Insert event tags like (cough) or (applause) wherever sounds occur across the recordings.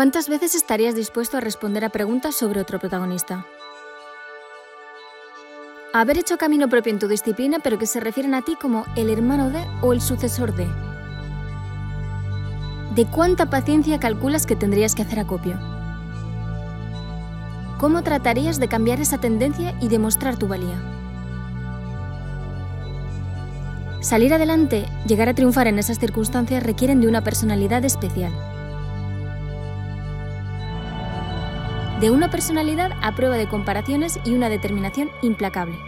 ¿Cuántas veces estarías dispuesto a responder a preguntas sobre otro protagonista? Haber hecho camino propio en tu disciplina, pero que se refieren a ti como el hermano de o el sucesor de. ¿De cuánta paciencia calculas que tendrías que hacer acopio? ¿Cómo tratarías de cambiar esa tendencia y demostrar tu valía? Salir adelante, llegar a triunfar en esas circunstancias requieren de una personalidad especial. De una personalidad a prueba de comparaciones y una determinación implacable.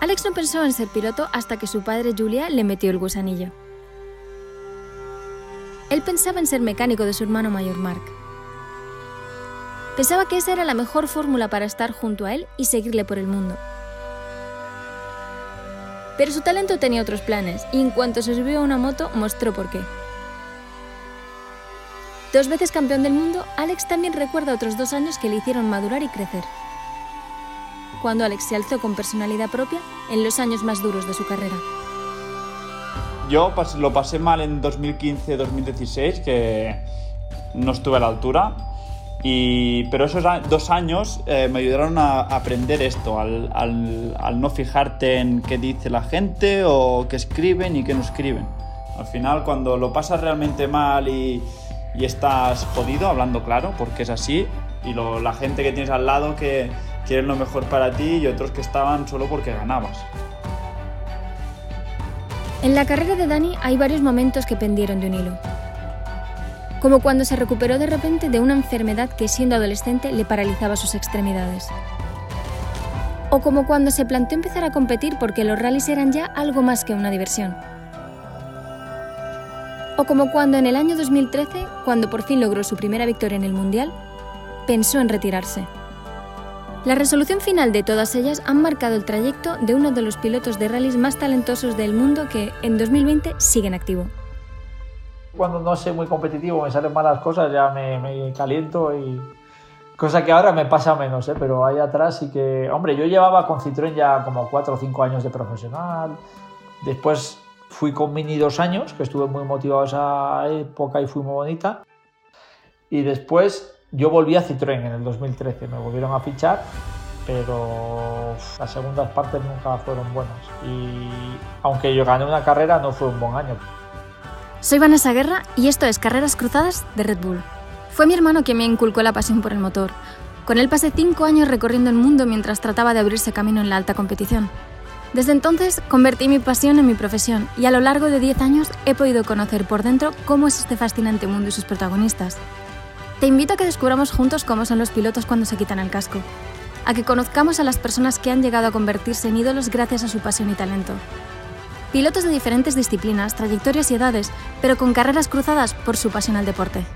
Alex no pensó en ser piloto hasta que su padre Julia le metió el gusanillo. Él pensaba en ser mecánico de su hermano mayor Mark. Pensaba que esa era la mejor fórmula para estar junto a él y seguirle por el mundo. Pero su talento tenía otros planes y en cuanto se subió a una moto mostró por qué. Dos veces campeón del mundo, Alex también recuerda otros dos años que le hicieron madurar y crecer. Cuando Alex se alzó con personalidad propia en los años más duros de su carrera. Yo lo pasé mal en 2015-2016, que no estuve a la altura pero esos dos años eh, me ayudaron a aprender esto, al, no fijarte en qué dice la gente o qué escriben y qué no escriben. Al final, cuando lo pasas realmente mal y, y estás jodido, hablando claro, porque es así, y lo, la gente que tienes al lado que quieren lo mejor para ti y otros que estaban solo porque ganabas. En la carrera de Dani hay varios momentos que pendieron de un hilo como cuando se recuperó de repente de una enfermedad que siendo adolescente le paralizaba sus extremidades. O como cuando se planteó empezar a competir porque los rallies eran ya algo más que una diversión. O como cuando en el año 2013, cuando por fin logró su primera victoria en el Mundial, pensó en retirarse. La resolución final de todas ellas han marcado el trayecto de uno de los pilotos de rallies más talentosos del mundo que en 2020 sigue en activo. Cuando no soy muy competitivo, me salen malas cosas, ya me, caliento y... Cosa que ahora me pasa menos, ¿eh? pero ahí atrás sí que... Hombre, yo llevaba con Citroën ya como 4 o 5 años de profesional. Después fui con Mini dos años, que estuve muy motivado esa época y fui muy bonita. Y después yo volví a Citroën en el 2013, me volvieron a fichar, pero las segundas partes nunca fueron buenas. Y aunque yo gané una carrera, no fue un buen año. Soy Vanessa Guerra y esto es Carreras Cruzadas de Red Bull. Fue mi hermano quien me inculcó la pasión por el motor. Con él pasé cinco años recorriendo el mundo mientras trataba de abrirse camino en la alta competición. Desde entonces convertí mi pasión en mi profesión y a lo largo de 10 años he podido conocer por dentro cómo es este fascinante mundo y sus protagonistas. Te invito a que descubramos juntos cómo son los pilotos cuando se quitan el casco, a que conozcamos a las personas que han llegado a convertirse en ídolos gracias a su pasión y talento, Pilotos de diferentes disciplinas, trayectorias y edades, pero con carreras cruzadas por su pasión al deporte.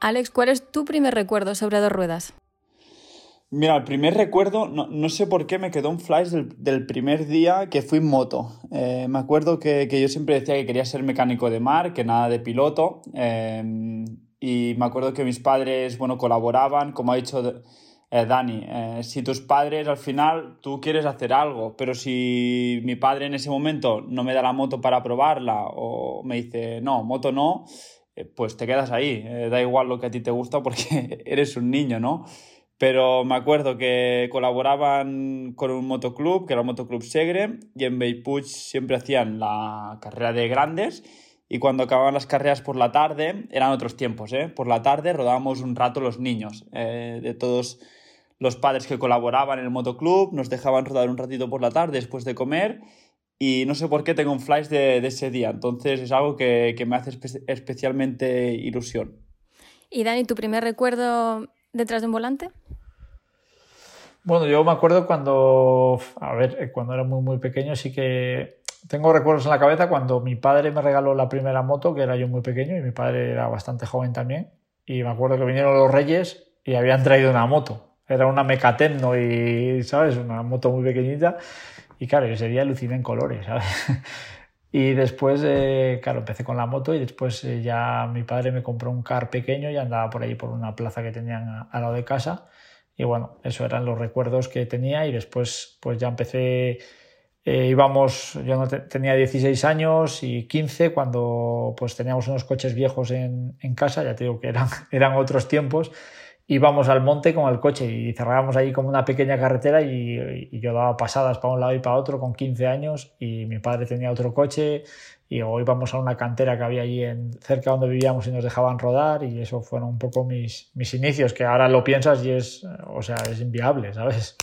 Alex, ¿cuál es tu primer recuerdo sobre dos ruedas? Mira, el primer recuerdo, no, sé por qué me quedó un flash del, primer día que fui en moto. Eh, me acuerdo que, yo siempre decía que quería ser mecánico de mar, que nada de piloto. Eh, y me acuerdo que mis padres, bueno, colaboraban, como ha dicho eh, Dani, eh, si tus padres al final tú quieres hacer algo, pero si mi padre en ese momento no me da la moto para probarla o me dice, no, moto no, eh, pues te quedas ahí, da igual lo que a ti te gusta porque (laughs) eres un niño, ¿no? Pero me acuerdo que colaboraban con un motoclub, que era el Motoclub Segre, y en Beipuig siempre hacían la carrera de grandes y cuando acababan las carreras por la tarde, eran otros tiempos, ¿eh? Por la tarde rodábamos un rato los niños, eh, de todos los padres que colaboraban en el motoclub, nos dejaban rodar un ratito por la tarde después de comer y no sé por qué tengo un flash de, ese día, entonces es algo que, me hace especialmente ilusión. ¿Y Dani, tu primer recuerdo detrás de un volante? Bueno, yo me acuerdo cuando, a ver, cuando era muy, muy pequeño sí que tengo recuerdos en la cabeza cuando mi padre me regaló la primera moto, que era yo muy pequeño y mi padre era bastante joven también. Y me acuerdo que vinieron los reyes y habían traído una moto. Era una Mecatemno y, ¿sabes? Una moto muy pequeñita. Y claro, ese día aluciné en colores, ¿sabes? (laughs) Y después, eh, claro, empecé con la moto y después eh, ya mi padre me compró un car pequeño y andaba por ahí por una plaza que tenían al lado de casa. Y bueno, eso eran los recuerdos que tenía y después pues ya empecé, eh, íbamos, yo tenía 16 años y 15 cuando pues teníamos unos coches viejos en, en casa, ya te digo que eran, (laughs) eran otros tiempos íbamos al monte con el coche y cerrábamos ahí como una pequeña carretera y, yo daba pasadas para un lado y para otro con 15 años y mi padre tenía otro coche y hoy íbamos a una cantera que había allí en, cerca donde vivíamos y nos dejaban rodar y eso fueron un poco mis, mis inicios, que ahora lo piensas y es, o sea, es inviable, ¿sabes?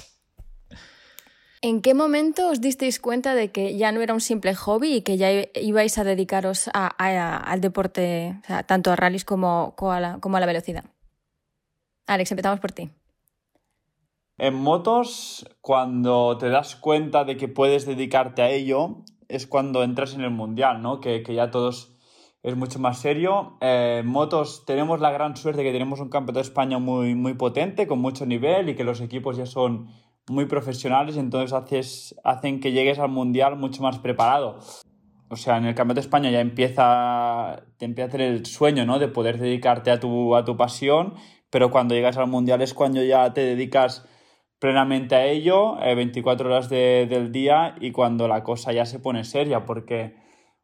¿En qué momento os disteis cuenta de que ya no era un simple hobby y que ya ibais a dedicaros al deporte, tanto a rallies como, a la velocidad? Alex, empezamos por ti. En motos, cuando te das cuenta de que puedes dedicarte a ello, es cuando entras en el mundial, ¿no? Que, ya todos es mucho más serio. en motos tenemos la gran suerte de que tenemos un campeonato de España muy potente, con mucho nivel y que los equipos ya son muy profesionales, entonces haces, hacen que llegues al mundial mucho más preparado. O sea, en el campeonato de España ya empieza, te empieza a tener el sueño, ¿no? De poder dedicarte a tu, a tu pasión pero cuando llegas al mundial es cuando ya te dedicas plenamente a ello, 24 eh, horas del día y cuando la cosa ya se pone seria, porque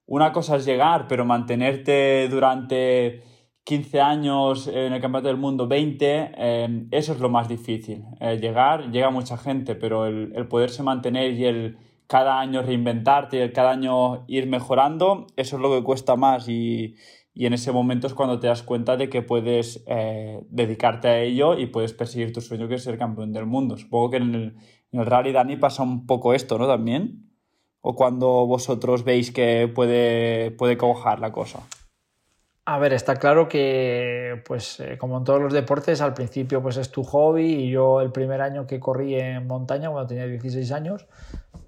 una cosa es llegar, pero mantenerte durante 15 años en el Campeonato del Mundo, 20, eh, eso es lo más difícil. Eh, llegar, llega mucha gente, pero el, el, poderse mantener y el cada año reinventarte y el cada año ir mejorando, eso es lo que cuesta más y, y en ese momento es cuando te das cuenta de que puedes eh, dedicarte a ello y puedes perseguir tu sueño que es ser campeón del mundo. Supongo que en el, en el Rally Dani pasa un poco esto, ¿no? También. O cuando vosotros veis que puede, puede cojar la cosa. A ver, está claro que, pues, eh, como en todos los deportes, al principio pues es tu hobby y yo el primer año que corrí en montaña, cuando tenía 16 años,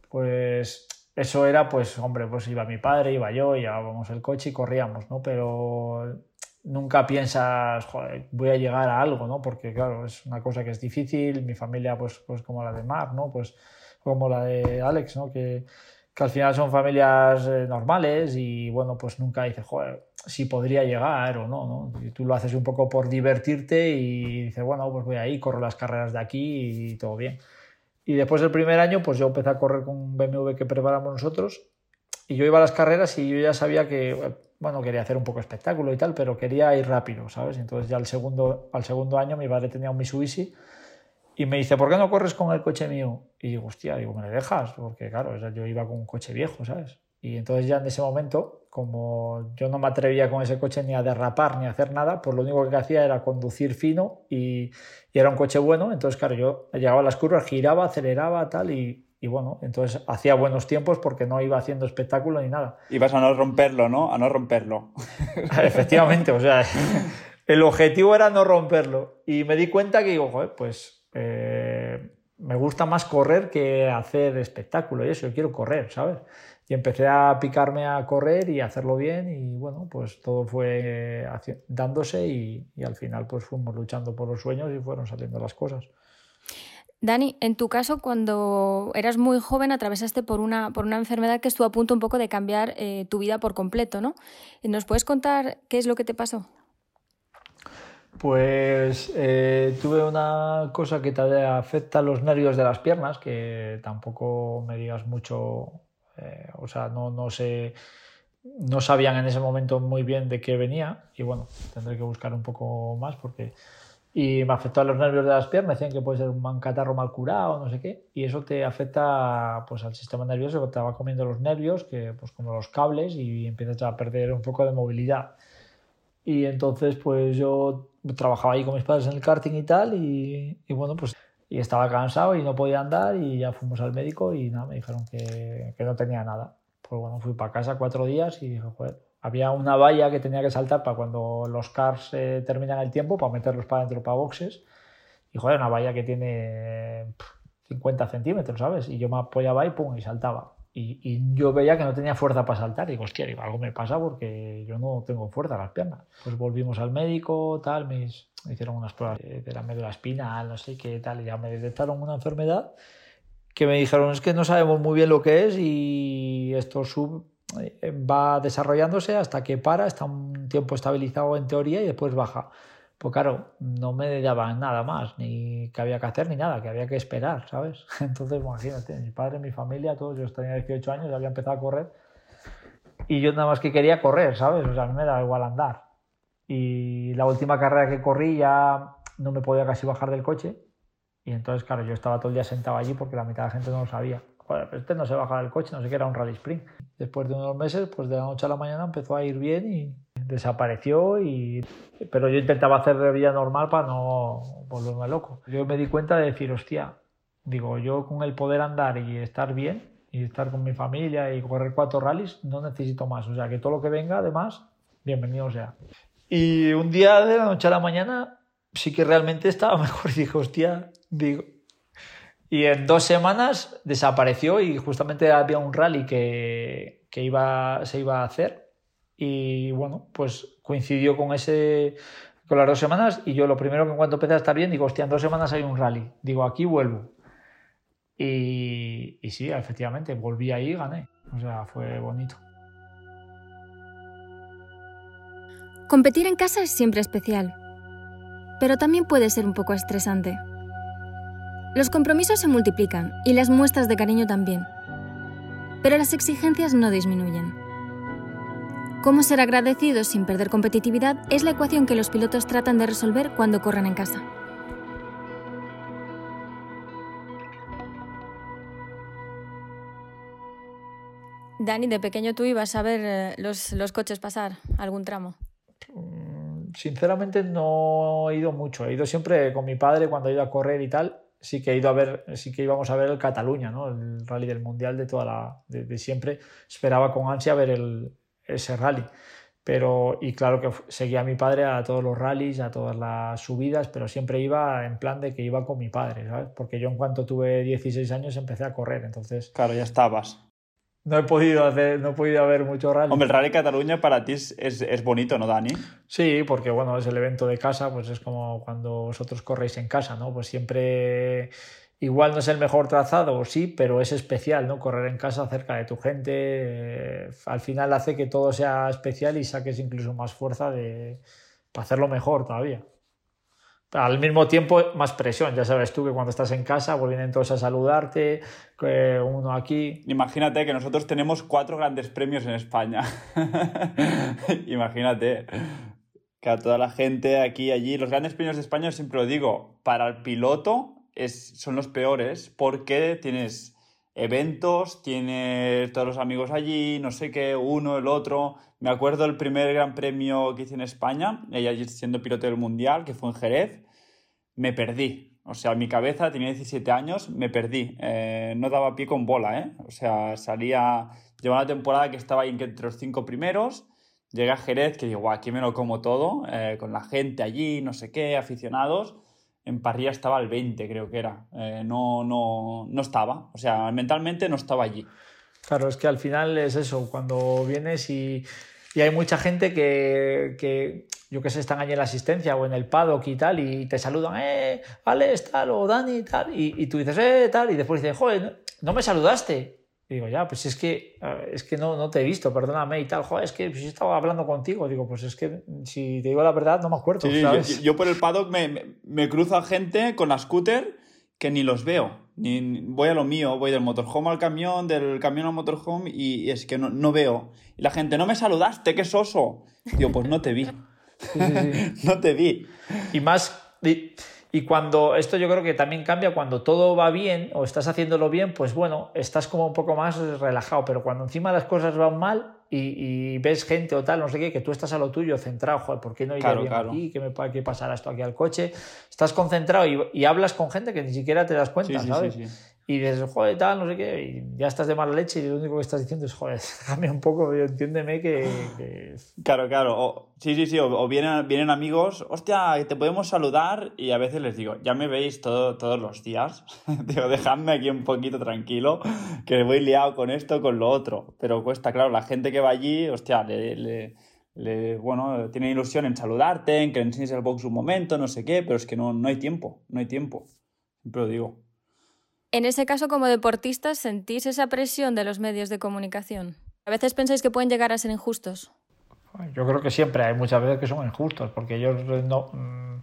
pues eso era, pues, hombre, pues iba mi padre, iba yo, llevábamos el coche y corríamos, ¿no? Pero nunca piensas, joder, voy a llegar a algo, ¿no? Porque, claro, es una cosa que es difícil, mi familia, pues, pues como la de Mar, ¿no? Pues como la de Alex, ¿no? Que, que al final son familias eh, normales y, bueno, pues nunca dices, joder, si podría llegar o no, ¿no? Tú lo haces un poco por divertirte y dices, bueno, pues voy ahí, corro las carreras de aquí y todo bien. Y después del primer año, pues yo empecé a correr con un BMW que preparamos nosotros. Y yo iba a las carreras y yo ya sabía que, bueno, quería hacer un poco espectáculo y tal, pero quería ir rápido, ¿sabes? Entonces ya al segundo, al segundo año mi padre tenía un Mitsubishi y me dice, ¿por qué no corres con el coche mío? Y digo, hostia, digo, ¿me le dejas? Porque claro, yo iba con un coche viejo, ¿sabes? Y entonces ya en ese momento, como yo no me atrevía con ese coche ni a derrapar ni a hacer nada, pues lo único que hacía era conducir fino y, era un coche bueno. Entonces, claro, yo llegaba a las curvas, giraba, aceleraba, tal, y, y bueno, entonces hacía buenos tiempos porque no iba haciendo espectáculo ni nada. Ibas a no romperlo, ¿no? A no romperlo. (laughs) Efectivamente, o sea, el objetivo era no romperlo. Y me di cuenta que digo, joder, pues eh, me gusta más correr que hacer espectáculo y eso, yo quiero correr, ¿sabes? y empecé a picarme a correr y a hacerlo bien y bueno, pues todo fue dándose y, al final pues fuimos luchando por los sueños y fueron saliendo las cosas. Dani, en tu caso, cuando eras muy joven, atravesaste por una, por una enfermedad que estuvo a punto un poco de cambiar eh, tu vida por completo, ¿no? ¿Nos puedes contar qué es lo que te pasó? Pues eh, tuve una cosa que te afecta los nervios de las piernas, que tampoco me digas mucho eh, o sea, no, no, sé, no sabían en ese momento muy bien de qué venía y bueno, tendré que buscar un poco más porque... Y me afectó a los nervios de las piernas, decían que puede ser un catarro mal curado, no sé qué, y eso te afecta pues, al sistema nervioso, te va comiendo los nervios, que pues como los cables, y empiezas a perder un poco de movilidad. Y entonces pues yo trabajaba ahí con mis padres en el karting y tal, y, bueno, pues y estaba cansado y no podía andar y ya fuimos al médico y nada, me dijeron que, que no tenía nada. Pues bueno, fui para casa cuatro días y dije, joder, había una valla que tenía que saltar para cuando los cars eh, terminan el tiempo, para meterlos para adentro, para boxes. Y joder, una valla que tiene 50 centímetros, ¿sabes? Y yo me apoyaba y pum, y saltaba. Y, y, yo veía que no tenía fuerza para saltar. Y digo, hostia, algo me pasa porque yo no tengo fuerza en las piernas. Pues volvimos al médico, tal, me hicieron unas pruebas de la médula espinal, no sé qué tal, y ya me detectaron una enfermedad que me dijeron es que no sabemos muy bien lo que es y esto sub, eh, va desarrollándose hasta que para, está un tiempo estabilizado en teoría y después baja. Pues claro, no me daban nada más, ni que había que hacer ni nada, que había que esperar, ¿sabes? (laughs) Entonces, imagínate, mi padre, mi familia, todos, yo tenía 18 años, había empezado a correr y yo nada más que quería correr, ¿sabes? O sea, a mí me da igual andar. Y la última carrera que corrí ya no me podía casi bajar del coche y entonces, claro, yo estaba todo el día sentado allí porque la mitad de la gente no lo sabía. Joder, pero este no se baja del coche, no sé qué era un rally sprint. Después de unos meses, pues de la noche a la mañana empezó a ir bien y desapareció. Y... Pero yo intentaba hacer de vida normal para no volverme loco. Yo me di cuenta de decir, hostia, digo, yo con el poder andar y estar bien y estar con mi familia y correr cuatro rallies, no necesito más. O sea, que todo lo que venga, además, bienvenido sea. Y un día de la noche a la mañana sí que realmente estaba (laughs) mejor. Y dije, hostia, digo. Y en dos semanas desapareció y justamente había un rally que, que iba, se iba a hacer. Y bueno, pues coincidió con ese con las dos semanas y yo lo primero que en cuanto empecé a estar bien digo, hostia, en dos semanas hay un rally. Digo, aquí vuelvo. Y, y sí, efectivamente, volví ahí y gané. O sea, fue bonito. Competir en casa es siempre especial, pero también puede ser un poco estresante. Los compromisos se multiplican y las muestras de cariño también, pero las exigencias no disminuyen. Cómo ser agradecidos sin perder competitividad es la ecuación que los pilotos tratan de resolver cuando corren en casa. Dani, de pequeño tú ibas a ver eh, los, los coches pasar algún tramo. Mm, sinceramente no he ido mucho. He ido siempre con mi padre cuando he ido a correr y tal. Sí que he ido a ver, sí que íbamos a ver el Cataluña, ¿no? El rally del mundial de toda la, de, siempre. Esperaba con ansia ver el, ese rally. Pero, y claro que seguía a mi padre a todos los rallies, a todas las subidas, pero siempre iba en plan de que iba con mi padre, ¿sabes? Porque yo en cuanto tuve 16 años empecé a correr, entonces... Claro, ya estabas no he podido hacer, no he podido ver mucho rally. Hombre, el Rally Cataluña para ti es, es, bonito, ¿no, Dani? Sí, porque bueno, es el evento de casa, pues es como cuando vosotros corréis en casa, ¿no? Pues siempre igual no es el mejor trazado, sí, pero es especial, ¿no? Correr en casa cerca de tu gente, eh, al final hace que todo sea especial y saques incluso más fuerza de, para hacerlo mejor todavía al mismo tiempo más presión. Ya sabes tú que cuando estás en casa pues vienen todos a saludarte, uno aquí. Imagínate que nosotros tenemos cuatro grandes premios en España. (laughs) Imagínate que a toda la gente aquí allí. Los grandes premios de España, siempre lo digo, para el piloto es, son los peores porque tienes eventos, tienes todos los amigos allí, no sé qué, uno, el otro. Me acuerdo el primer gran premio que hice en España, ella siendo piloto del mundial, que fue en Jerez me perdí. O sea, mi cabeza tenía 17 años, me perdí. Eh, no daba pie con bola, ¿eh? O sea, salía. Llevaba una temporada que estaba ahí entre los cinco primeros. Llegué a Jerez, que digo, aquí me lo como todo, eh, con la gente allí, no sé qué, aficionados. En parrilla estaba al 20, creo que era. Eh, no, no, no estaba. O sea, mentalmente no estaba allí. Claro, es que al final es eso, cuando vienes y, y hay mucha gente que, que yo que sé, están allí en la asistencia o en el paddock y tal, y te saludan, eh, Alex, tal, o Dani, tal, y, y tú dices, eh, tal, y después dices, joder, no me saludaste. Y digo, ya, pues es que, es que no, no te he visto, perdóname y tal, joder, es que si estaba hablando contigo. Digo, pues es que si te digo la verdad, no me acuerdo. ¿sabes? Yo, por el paddock me, me, cruzo a gente con la scooter que ni los veo. Ni, voy a lo mío, voy del motorhome al camión, del camión al motorhome y, es que no, no veo. Y la gente, no me saludaste, qué soso. Digo, pues no te vi. (laughs) no te vi. Y más. Y, cuando. Esto yo creo que también cambia cuando todo va bien o estás haciéndolo bien, pues bueno, estás como un poco más relajado. Pero cuando encima las cosas van mal y, ves gente o tal, no sé qué, que tú estás a lo tuyo, centrado, joder, ¿por qué no iría bien aquí? ¿Qué me puede que pasar esto aquí al coche? Estás concentrado y, hablas con gente que ni siquiera te das cuenta, ¿sabes? Y dices, joder, tal, no sé qué, y ya estás de mala leche y lo único que estás diciendo es, joder, (laughs) déjame un poco, entiéndeme que... Claro, claro, sí, sí, sí, o, vienen, vienen amigos, hostia, te podemos saludar y a veces les digo, ya me veis todo, todos los días, (laughs) digo, dejadme aquí un poquito tranquilo, que voy liado con esto, con lo otro, pero cuesta, claro, la gente que va allí, hostia, le, le, bueno, tiene ilusión en saludarte, en que le enseñes el box un momento, no sé qué, pero es que no, no hay tiempo, no hay tiempo, siempre lo digo. En ese caso, como deportistas, ¿sentís esa presión de los medios de comunicación? ¿A veces pensáis que pueden llegar a ser injustos? Yo creo que siempre hay muchas veces que son injustos, porque ellos no, mm,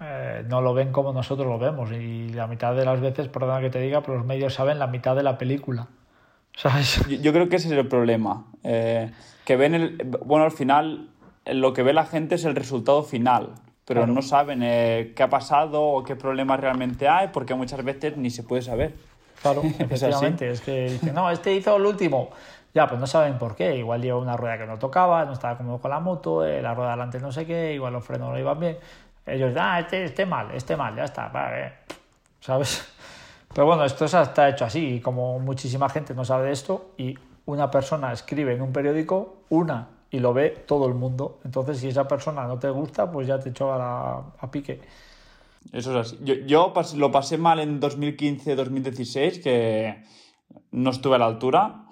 eh, no lo ven como nosotros lo vemos. Y la mitad de las veces, perdona que te diga, pero los medios saben la mitad de la película. (laughs) ¿Sabes? Yo, creo que ese es el problema. Eh, que ven el. Bueno, al final, lo que ve la gente es el resultado final. Pero no saben eh, qué ha pasado o qué problemas realmente hay, porque muchas veces ni se puede saber. Claro, (laughs) efectivamente. es, que dicen, no, este hizo el último. Ya, pues no saben por qué. Igual lleva una rueda que no tocaba, no estaba cómodo con la moto, eh, la rueda delante no sé qué, igual los frenos no iban bien. Ellos, ah, este, este mal, este mal, ya está, vale. ¿Sabes? (laughs) Pero bueno, esto está hecho así y como muchísima gente no sabe de esto y una persona escribe en un periódico una y lo ve todo el mundo. Entonces, si esa persona no te gusta, pues ya te echó a, a pique. Eso es así. Yo, yo lo pasé mal en 2015-2016, que no estuve a la altura.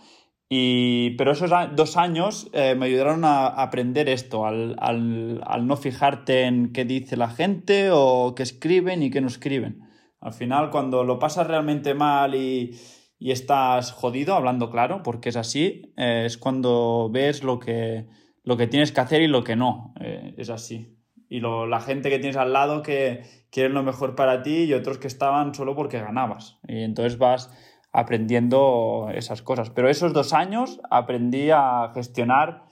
Y, pero esos dos años eh, me ayudaron a aprender esto, al, al, al, no fijarte en qué dice la gente o qué escriben y qué no escriben. Al final, cuando lo pasas realmente mal y, y estás jodido, hablando claro, porque es así, eh, es cuando ves lo que, lo que tienes que hacer y lo que no. Eh, es así. Y lo, la gente que tienes al lado que quieren lo mejor para ti y otros que estaban solo porque ganabas. Y entonces vas aprendiendo esas cosas. Pero esos dos años aprendí a gestionar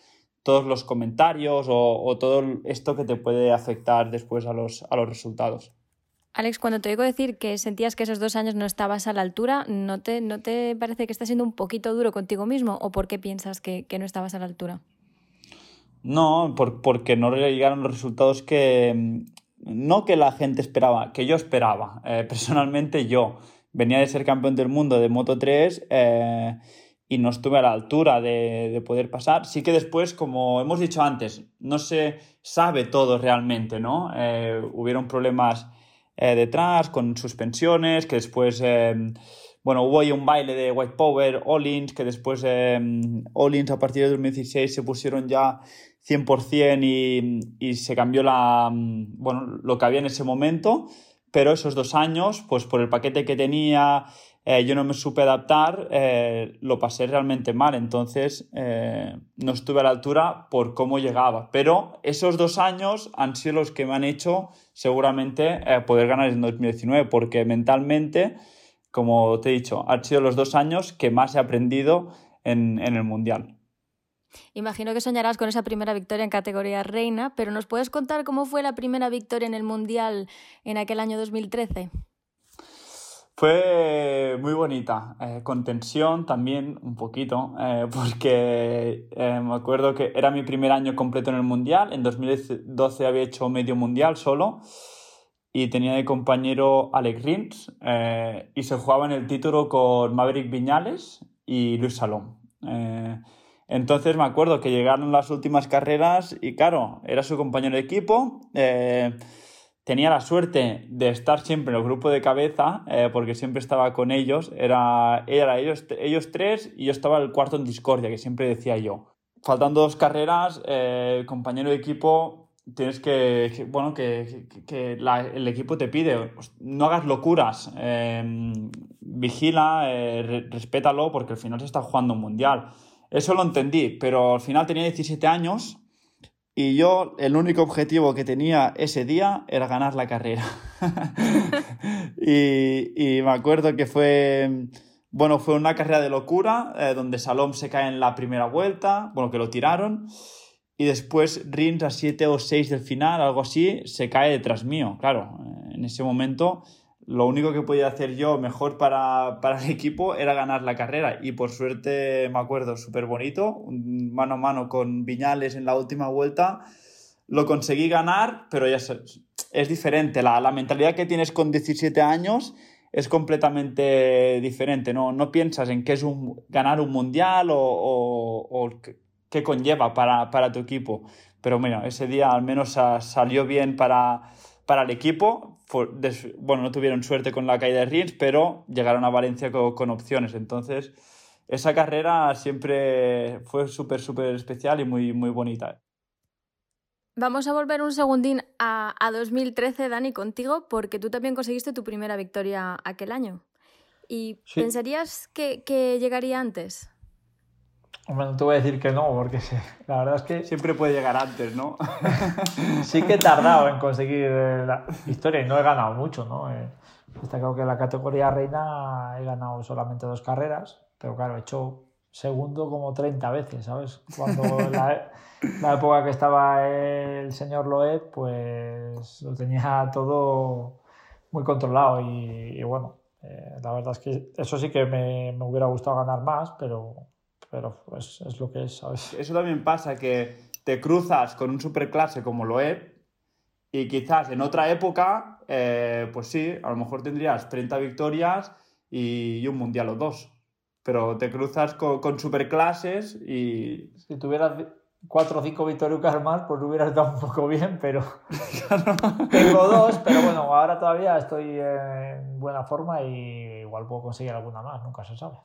todos los comentarios o, todo esto que te puede afectar después a los, a los resultados. Alex, cuando te oigo decir que sentías que esos dos años no estabas a la altura, ¿no te, no te parece que estás siendo un poquito duro contigo mismo o por qué piensas que, no estabas a la altura? No, porque no llegaron los resultados que... No que la gente esperaba, que yo esperaba. Eh, personalmente yo venía de ser campeón del mundo de Moto 3 eh, y no estuve a la altura de, poder pasar. Sí que después, como hemos dicho antes, no se sabe todo realmente, ¿no? Eh, hubieron problemas eh, detrás con suspensiones, que después... bueno, hubo ahí un baile de White Power, All-ins, que después All-ins a partir de 2016 se pusieron ya 100% y, y se cambió la, bueno, lo que había en ese momento pero esos dos años, pues por el paquete que tenía, eh, yo no me supe adaptar, eh, lo pasé realmente mal, entonces eh, no estuve a la altura por cómo llegaba. Pero esos dos años han sido los que me han hecho seguramente poder ganar en 2019, porque mentalmente, como te he dicho, han sido los dos años que más he aprendido en el Mundial. Imagino que soñarás con esa primera victoria en categoría reina, pero ¿nos puedes contar cómo fue la primera victoria en el Mundial en aquel año 2013? Fue muy bonita, eh, con tensión también un poquito, eh, porque eh, me acuerdo que era mi primer año completo en el Mundial, en 2012 había hecho medio Mundial solo y tenía de compañero Alex Rins y se jugaba en el título con Maverick Viñales y Luis Salom. Entonces me acuerdo que llegaron las últimas carreras y claro, era su compañero de equipo. Eh, tenía la suerte de estar siempre en el grupo de cabeza, eh, porque siempre estaba con ellos. Era, era ellos, ellos tres y yo estaba el cuarto en discordia, que siempre decía yo. Faltando dos carreras, eh, compañero de equipo, tienes que, bueno, que, que, el equipo te pide, no hagas locuras, vigila, respétalo, porque al final se está jugando un mundial. Eso lo entendí, pero al final tenía 17 años y yo el único objetivo que tenía ese día era ganar la carrera. (laughs) y, me acuerdo que fue, bueno, fue una carrera de locura, eh, donde Salom se cae en la primera vuelta, bueno, que lo tiraron, y después Rins a 7 o 6 del final, algo así, se cae detrás mío. Claro, en ese momento lo único que podía hacer yo mejor para, el equipo era ganar la carrera. Y por suerte, me acuerdo, súper bonito, mano a mano con Viñales en la última vuelta. Lo conseguí ganar, pero ya es, es diferente. La, mentalidad que tienes con 17 años es completamente diferente. No, no piensas en qué es un, ganar un mundial o, o, qué conlleva para, para, tu equipo. Pero bueno, ese día al menos salió bien para, para el equipo bueno, no tuvieron suerte con la caída de Rins, pero llegaron a Valencia con, opciones. Entonces, esa carrera siempre fue súper, súper especial y muy, muy bonita. Vamos a volver un segundín a, 2013, Dani, contigo, porque tú también conseguiste tu primera victoria aquel año. ¿Y pensarías que, llegaría antes? Hombre, no te voy a decir que no, porque (laughs) la verdad es que... Siempre puede llegar antes, ¿no? (laughs) sí que he tardado en conseguir eh, la historia y no he ganado mucho, ¿no? Eh, está claro que en la categoría reina he ganado solamente dos carreras, pero claro, he hecho segundo como 30 veces, ¿sabes? Cuando (laughs) la, la época que estaba el señor Loeb, pues lo tenía todo muy controlado y, bueno, eh, la verdad es que eso sí que me, me hubiera gustado ganar más, pero pero pues, es lo que es, ¿sabes? Eso también pasa, que te cruzas con un superclase como lo es y quizás en otra época, eh, pues sí, a lo mejor tendrías 30 victorias y, un mundial o dos. Pero te cruzas con, con superclases y... Si tuvieras cuatro o cinco victorias más, pues hubiera estado un poco bien, pero (laughs) tengo dos, pero bueno, ahora todavía estoy en buena forma y igual puedo conseguir alguna más, nunca se sabe.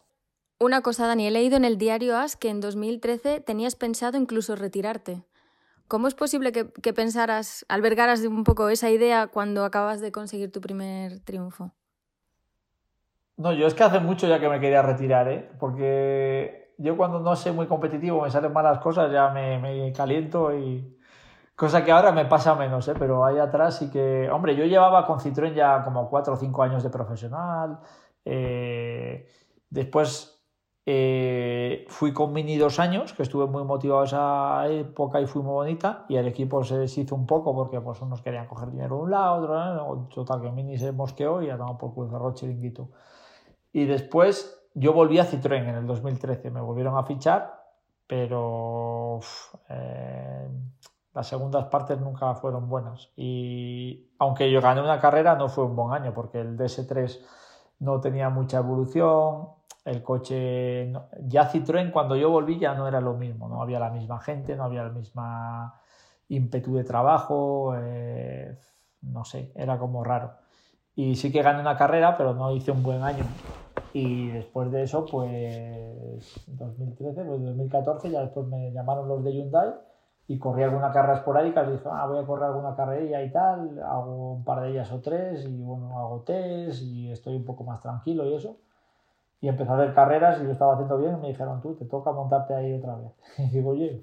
Una cosa, Dani, he leído en el diario AS que en 2013 tenías pensado incluso retirarte. ¿Cómo es posible que, pensaras, albergaras un poco esa idea cuando acabas de conseguir tu primer triunfo? No, yo es que hace mucho ya que me quería retirar, ¿eh? Porque yo cuando no soy muy competitivo, me salen malas cosas, ya me, caliento y... Cosa que ahora me pasa menos, ¿eh? Pero ahí atrás sí que... Hombre, yo llevaba con Citroën ya como cuatro o cinco años de profesional. Eh... Después eh, fui con Mini dos años, que estuve muy motivado esa época y fui muy bonita, y el equipo se deshizo un poco porque pues, unos querían coger dinero de un lado, otro, total, que Mini se mosqueó y ya por culo cerró chiringuito. Y después yo volví a Citroën en el 2013, me volvieron a fichar, pero eh, las segundas partes nunca fueron buenas. Y aunque yo gané una carrera, no fue un buen año porque el DS3 no tenía mucha evolución, el coche, ya Citroën cuando yo volví ya no era lo mismo, no había la misma gente, no había la misma ímpetu de trabajo, eh, no sé, era como raro. Y sí que gané una carrera, pero no hice un buen año. Y después de eso, pues 2013, pues 2014, ya después me llamaron los de Hyundai y corrí alguna carrera esporádica. Y dije, ah, voy a correr alguna carrerilla y tal, hago un par de ellas o tres, y bueno, hago test y estoy un poco más tranquilo y eso y empecé a hacer carreras y lo estaba haciendo bien y me dijeron, tú, te toca montarte ahí otra vez. (laughs) Y digo, oye,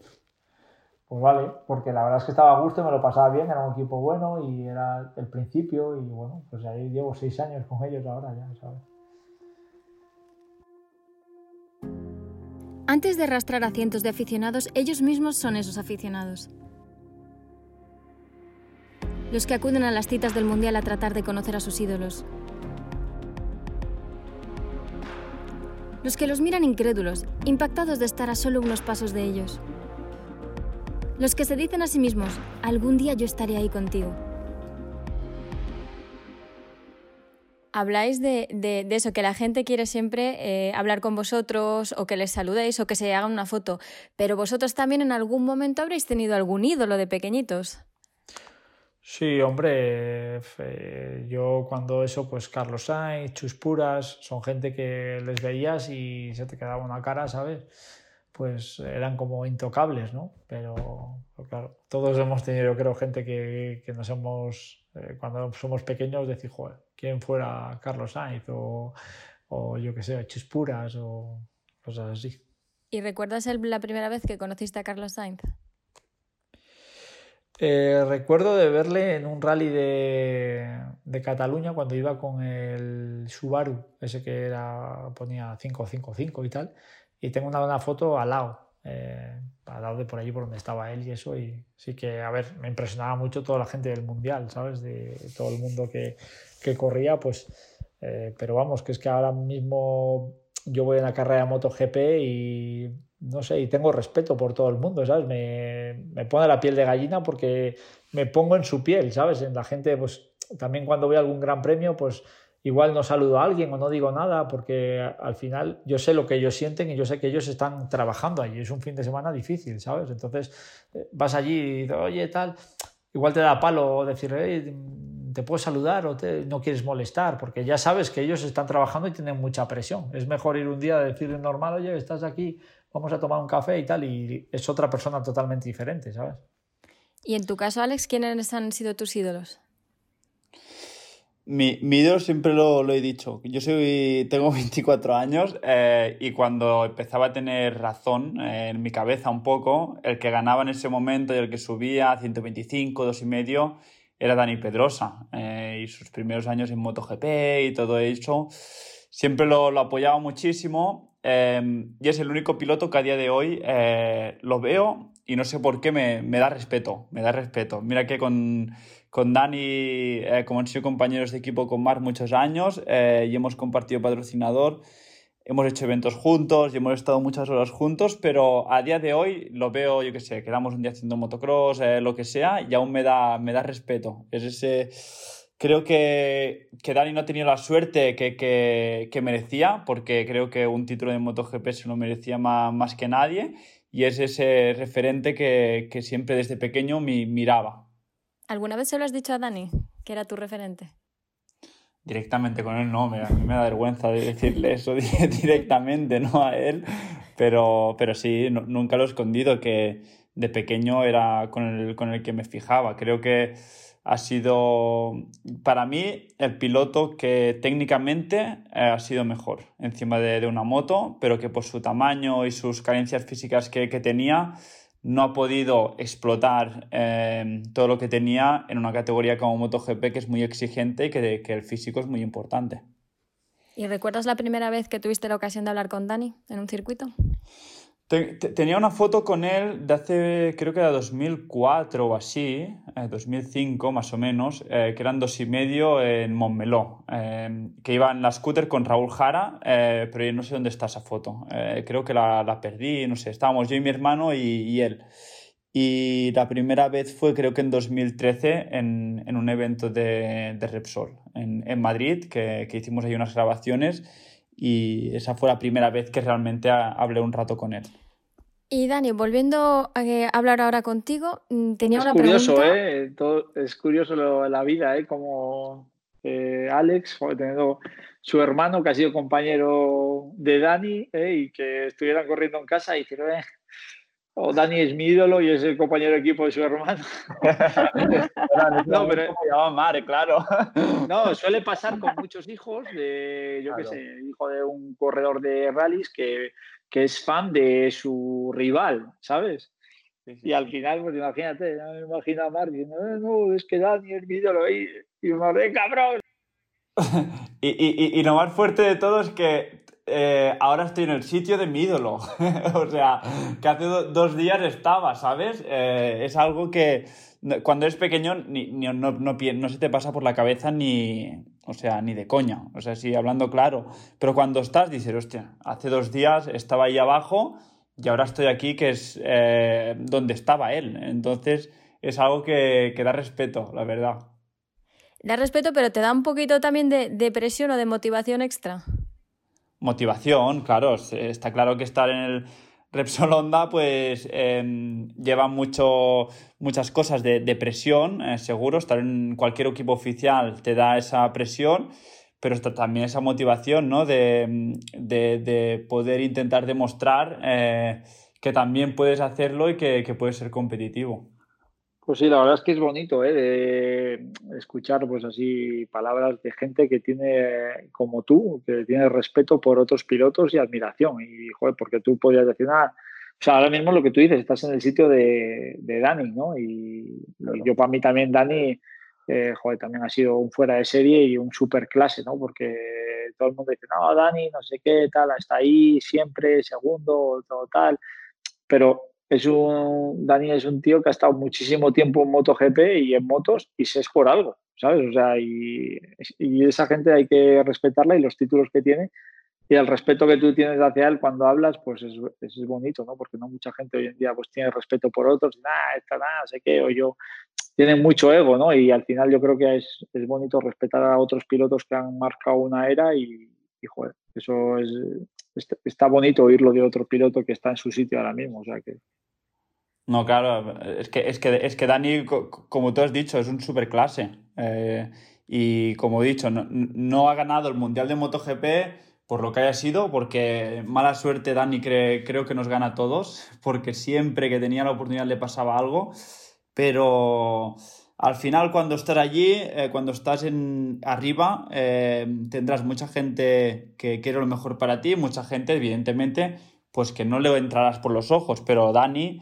pues vale, porque la verdad es que estaba a gusto, me lo pasaba bien, era un equipo bueno y era el principio y bueno, pues ahí llevo seis años con ellos ahora ya, ¿sabes? Antes de arrastrar a cientos de aficionados, ellos mismos son esos aficionados. Los que acuden a las citas del Mundial a tratar de conocer a sus ídolos, los que los miran incrédulos, impactados de estar a solo unos pasos de ellos. Los que se dicen a sí mismos, algún día yo estaré ahí contigo. Habláis de, eso, que la gente quiere siempre eh, hablar con vosotros o que les saludéis o que se hagan una foto, pero vosotros también en algún momento habréis tenido algún ídolo de pequeñitos. Sí, hombre, eh, yo cuando eso, pues Carlos Sainz, Chus Puras, son gente que les veías y se te quedaba una cara, ¿sabes? Pues eran como intocables, ¿no? Pero, claro, todos hemos tenido, yo creo, gente que, que nos hemos, eh, cuando somos pequeños, decir, joder, ¿quién fuera Carlos Sainz? O, o yo qué sé, Chus Puras o cosas así. ¿Y recuerdas la primera vez que conociste a Carlos Sainz? Eh, recuerdo de verle en un rally de, Cataluña cuando iba con el Subaru, ese que era, ponía 555 y tal, y tengo una, una foto al lado, eh, al lado de por allí por donde estaba él y eso, y sí que, a ver, me impresionaba mucho toda la gente del Mundial, ¿sabes? De todo el mundo que, que corría, pues, eh, pero vamos, que es que ahora mismo yo voy en la carrera de MotoGP y no sé, y tengo respeto por todo el mundo, ¿sabes? Me, me, pone la piel de gallina porque me pongo en su piel, ¿sabes? En la gente, pues también cuando voy a algún gran premio, pues igual no saludo a alguien o no digo nada porque al final yo sé lo que ellos sienten y yo sé que ellos están trabajando allí. Es un fin de semana difícil, ¿sabes? Entonces eh, vas allí y oye, tal, igual te da palo decir, te puedo saludar o no quieres molestar, porque ya sabes que ellos están trabajando y tienen mucha presión. Es mejor ir un día a decirle normal, oye, estás aquí, vamos a tomar un café y tal, y es otra persona totalmente diferente, ¿sabes? Y en tu caso, Alex, ¿quiénes han sido tus ídolos? Mi, mi ídolo siempre lo, lo, he dicho. Yo soy, tengo (laughs) 24 años eh, y cuando empezaba a tener razón eh, en mi cabeza un poco, el que ganaba en ese momento y el que subía a 125, dos y medio, era Dani Pedrosa. Eh, y sus primeros años en MotoGP y todo eso, siempre lo, lo apoyaba muchísimo. Y es el único piloto que a día de hoy lo veo y no sé por qué me, me da respeto. Me da respeto. Mira que con con Dani, eh, como han sido compañeros de equipo con Marc muchos años eh, y hemos compartido patrocinador, hemos hecho eventos juntos y hemos estado muchas horas juntos, pero a día de hoy lo veo, yo qué sé, quedamos un día haciendo motocross, eh, lo que sea, y aún me da, me da respeto. Es ese... Creo que, que Dani no ha tenido la suerte que, que, que, merecía, porque creo que un título de MotoGP se lo merecía más, más que nadie, y es ese referente que, que siempre desde pequeño mi, miraba. ¿Alguna vez se lo has dicho a Dani, que era tu referente? Directamente con él no, me, a mí me da vergüenza de decirle eso (laughs) directamente, no a él, pero, pero sí, nunca lo he escondido, que de pequeño era con el, con el que me fijaba. Creo que ha sido para mí el piloto que técnicamente eh, ha sido mejor encima de, de, una moto, pero que por su tamaño y sus carencias físicas que, que tenía, no ha podido explotar eh, todo lo que tenía en una categoría como MotoGP que es muy exigente y que, que el físico es muy importante. ¿Y recuerdas la primera vez que tuviste la ocasión de hablar con Dani en un circuito? Tenía una foto con él de hace, creo que era 2004 o así, 2005 eh, más o menos, eh, que eran dos y medio en Montmeló, eh, que iba en la scooter con Raúl Jara, pero yo no sé dónde está esa foto. creo que la, la, perdí, no sé, estábamos yo y mi hermano y, y, él. Y la primera vez fue creo que en 2013 en, en un evento de, de Repsol en, en Madrid, que, que hicimos ahí unas grabaciones y esa fue la primera vez que realmente hablé un rato con él. Y Dani, volviendo a hablar ahora contigo, mm, tenía es una curioso, pregunta. ¿eh? Todo, es curioso lo, la vida, ¿eh? Como eh, Alex, teniendo su hermano que ha sido compañero de Dani ¿eh? y que estuvieran corriendo en casa y dijeron, eh, o Dani es mi ídolo y es el compañero de equipo de su hermano. (laughs) no, pero Mare, claro. no, suele pasar con muchos hijos de, yo qué sé, hijo de un corredor de rallies que, que es fan de su rival, ¿sabes? Sí, sí, y al final, pues imagínate, me imagino a Mark diciendo, eh, no, es que Dani es mi ídolo y, y me cabrón. (laughs) y, y, y lo más fuerte de todo es que eh, ahora estoy en el sitio de mi ídolo. (laughs) o sea, que hace do dos días estaba, ¿sabes? Eh, es algo que cuando eres pequeño ni, ni, no, no, no, se te pasa por la cabeza ni, o sea, ni de coña. O sea, sí, hablando claro. Pero cuando estás, dices, hostia, hace dos días estaba ahí abajo y ahora estoy aquí, que es eh, donde estaba él. Entonces, es algo que, que da respeto, la verdad. Da respeto, pero te da un poquito también de, de presión o de motivación extra motivación, claro. Está claro que estar en el Repsol Honda pues eh, lleva mucho, muchas cosas de, de presión, eh, seguro. Estar en cualquier equipo oficial te da esa presión, pero también esa motivación ¿no? de, de, de poder intentar demostrar eh, que también puedes hacerlo y que, que puedes ser competitivo. Pues sí, la verdad es que es bonito ¿eh? de escuchar pues así palabras de gente que tiene como tú, que tiene respeto por otros pilotos y admiración. Y joder, porque tú podías decir, nada, o sea, ahora mismo lo que tú dices, estás en el sitio de, de Dani, ¿no? Y, claro. y, yo para mí también Dani, eh, joder, también ha sido un fuera de serie y un super clase, ¿no? Porque todo el mundo dice, no, Dani, no sé qué, tal, está ahí siempre, segundo, todo tal. Pero es un, Dani es un tío que ha estado muchísimo tiempo en MotoGP y en motos y se es por algo, ¿sabes? O sea, y, y, esa gente hay que respetarla y los títulos que tiene y el respeto que tú tienes hacia él cuando hablas, pues es, es, bonito, ¿no? Porque no mucha gente hoy en día pues tiene respeto por otros, nada, esta, nada, sé qué, o yo, tienen mucho ego, ¿no? Y al final yo creo que es, es bonito respetar a otros pilotos que han marcado una era y, y joder, eso es, está bonito oírlo de otro piloto que está en su sitio ahora mismo, o sea que... No, claro, es que, es que, es que Dani, como tú has dicho, es un superclase. Eh, y como he dicho, no, no, ha ganado el Mundial de MotoGP por lo que haya sido, porque mala suerte Dani cree, creo que nos gana a todos, porque siempre que tenía la oportunidad le pasaba algo, pero al final cuando estás allí, eh, cuando estás en arriba, eh, tendrás mucha gente que quiere lo mejor para ti, mucha gente, evidentemente, pues que no le entrarás por los ojos, pero Dani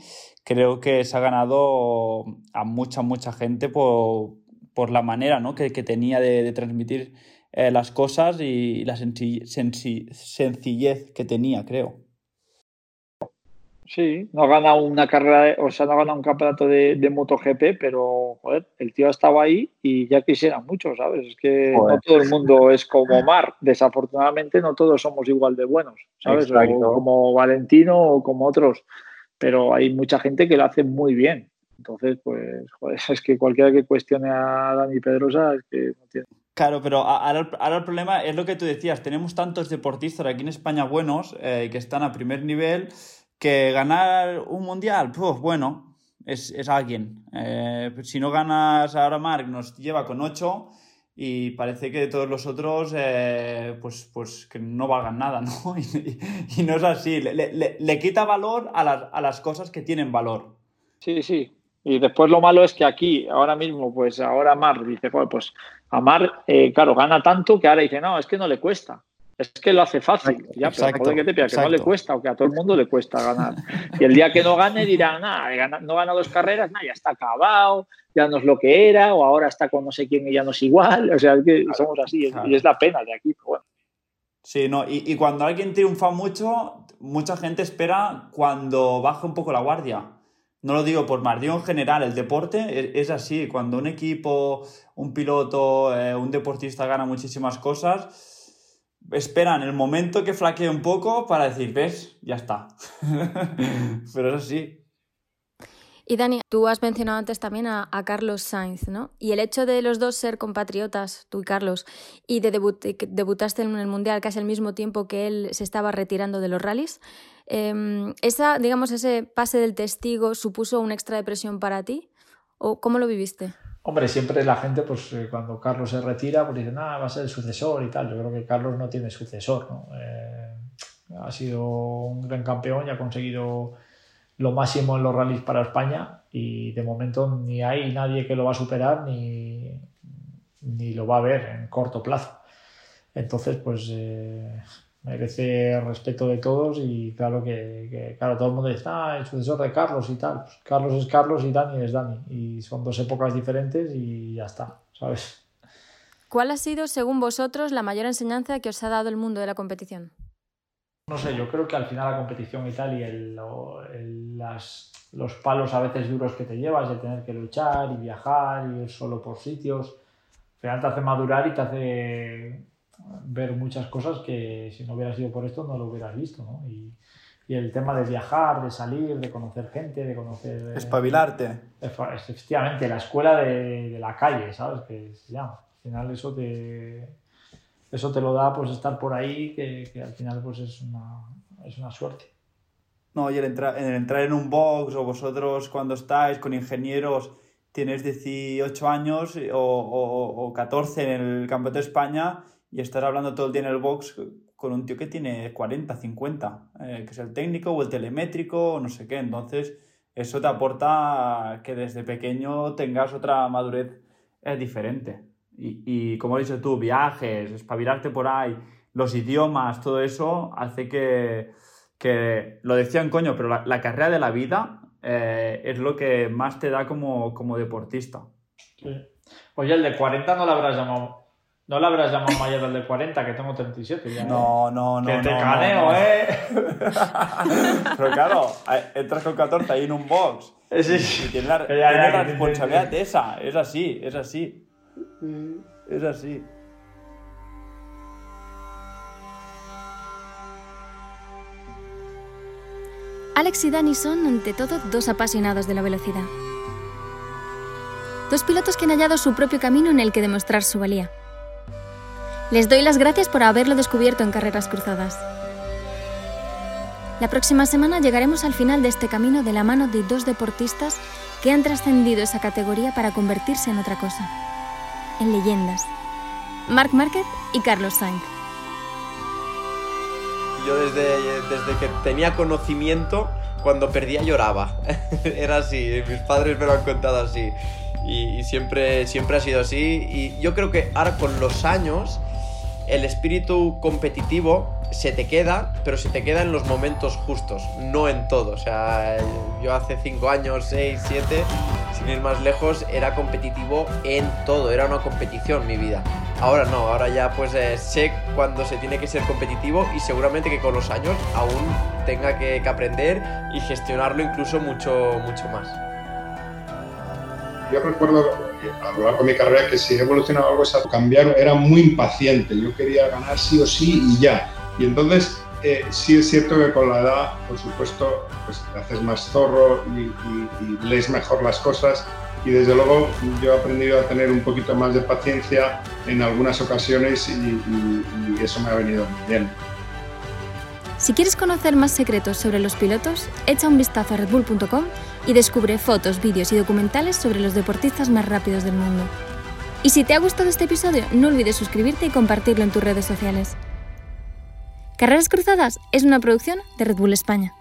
creo que se ha ganado a mucha, mucha gente por, la manera ¿no? que, tenía de, transmitir eh, las cosas y la sencillez que tenía, creo. Sí, no ha ganado una carrera, o sea, no ha ganado un campeonato de, MotoGP, pero joder, el tío ha estado ahí y ya quisiera mucho, ¿sabes? Es que no todo el mundo es como Mar. Desafortunadamente, no todos somos igual de buenos, ¿sabes? como Valentino o como otros, pero hay mucha gente que lo hace muy bien. Entonces, pues, joder, (laughs) es que cualquiera que cuestione a Dani Pedrosa es que no tiene. Claro, pero ahora, el problema es lo que tú decías. Tenemos tantos deportistas aquí en España buenos eh, que están a primer nivel que ganar un mundial, pues bueno, es, alguien. Eh, si no ganas ahora Mark, nos lleva con 8 y parece que todos los otros, eh, pues, pues que no valgan nada, ¿no? (laughs) Y, no es así. Le, quita valor a las, a las cosas que tienen valor. Sí, sí. Y después lo malo es que aquí, ahora mismo, pues ahora Mar dice, pues Amar, eh, claro, gana tanto que ahora dice, no, es que no le cuesta es que lo hace fácil. Ya, pero que te que no le cuesta o que a todo el mundo le cuesta ganar. Y el día que no gane dirá, nada, no gana dos carreras, nada, ya está acabado, ya no es lo que era, o ahora está con no sé quién y ya no es igual. O sea, es que somos así, y es la pena de aquí. bueno. Sí, no, y, cuando alguien triunfa mucho, mucha gente espera cuando baja un poco la guardia. No lo digo por más, digo en general, el deporte es, así. Cuando un equipo, un piloto, eh, un deportista gana muchísimas cosas, esperan el momento que flaquee un poco para decir, ves, ya está. (laughs) Pero es así. Y Dani, tú has mencionado antes también a, Carlos Sainz, ¿no? Y el hecho de los dos ser compatriotas, tú y Carlos, y de que debutaste en el Mundial casi al mismo tiempo que él se estaba retirando de los rallies, em, esa, digamos, ese pase del testigo supuso un extra de presión para ti? ¿O cómo lo viviste? Hombre, siempre la gente, pues eh, cuando Carlos se retira, pues dice, nada, va a ser el sucesor y tal. Yo creo que Carlos no tiene sucesor, ¿no? Eh, ha sido un gran campeón y ha conseguido lo máximo en los rallies para España y de momento ni hay nadie que lo va a superar ni, ni lo va a ver en corto plazo. Entonces, pues eh, merece respeto de todos y claro que, claro, todo el mundo dice, ah, el sucesor de Carlos y tal. Pues Carlos es Carlos y Dani es Dani. Y son dos épocas diferentes y ya está, ¿sabes? ¿Cuál ha sido, según vosotros, la mayor enseñanza que os ha dado el mundo de la competición? No sé, yo creo que al final la competición y tal y el, las, los palos a veces duros que te llevas de tener que luchar y viajar y ir solo por sitios, al final te hace madurar y te hace ver muchas cosas que si no hubiera sido por esto no lo hubieras visto, ¿no? Y, y el tema de viajar, de salir, de conocer gente, de conocer... Eh, Espabilarte. efectivamente, la escuela de, de, la calle, ¿sabes? Que se llama. Al final eso te, eso te lo da pues estar por ahí, que, que al final pues es una, es una suerte. No, y el, entrar el entrar en un box o vosotros cuando estáis con ingenieros tienes 18 años o, o, o 14 en el Campeonato de España y estar hablando todo el día en el box con un tío que tiene 40, 50, eh, que es el técnico o el telemétrico o no sé qué. Entonces, eso te aporta que desde pequeño tengas otra madurez eh, diferente. Y, y, como has dicho tú, viajes, espabilarte por ahí, los idiomas, todo eso hace que, que lo decían coño, pero la, carrera de la vida eh, es lo que más te da como, como deportista. Oye, el de 40 no lo habrás llamado no le habrás llamado mayor al de 40, que tengo 37 ya. No, no, no. Que te caneo, ¿eh? (laughs) Pero claro, entras con 14 ahí en un box. Sí, sí. Y tienes la, la responsabilidad de esa. Es así, es así. Es así. Alex y Dani son, ante todo, dos apasionados de la velocidad. Dos pilotos que han hallado su propio camino en el que demostrar su valía. Les doy las gracias por haberlo descubierto en Carreras Cruzadas. La próxima semana llegaremos al final de este camino de la mano de dos deportistas que han trascendido esa categoría para convertirse en otra cosa, en leyendas. Marc Márquez y Carlos Sainz. Yo desde, desde que tenía conocimiento cuando perdía lloraba. (laughs) Era así, mis padres me lo han contado así. Y, siempre, siempre ha sido así. Y yo creo que ahora con los años el espíritu competitivo se te queda, pero se te queda en los momentos justos, no en todo. O sea, yo hace 5 años, 6, 7, sin ir más lejos, era competitivo en todo, era una competición mi vida. Ahora no, ahora ya pues eh, sé cuándo se tiene que ser competitivo y seguramente que con los años aún tenga que, que aprender y gestionarlo incluso mucho, mucho más. Yo recuerdo a lo largo de mi carrera que si he evolucionado algo es a cambiar, era muy impaciente, yo quería ganar sí o sí y ya. Y entonces eh, sí es cierto que con la edad, por supuesto, pues te haces más zorro y, lees mejor las cosas y desde luego yo he aprendido a tener un poquito más de paciencia en algunas ocasiones y, y eso me ha venido muy bien. Si quieres conocer más secretos sobre los pilotos, echa un vistazo a redbull.com y descubre fotos, vídeos y documentales sobre los deportistas más rápidos del mundo. Y si te ha gustado este episodio, no olvides suscribirte y compartirlo en tus redes sociales. Carreras Cruzadas es una producción de Red Bull España.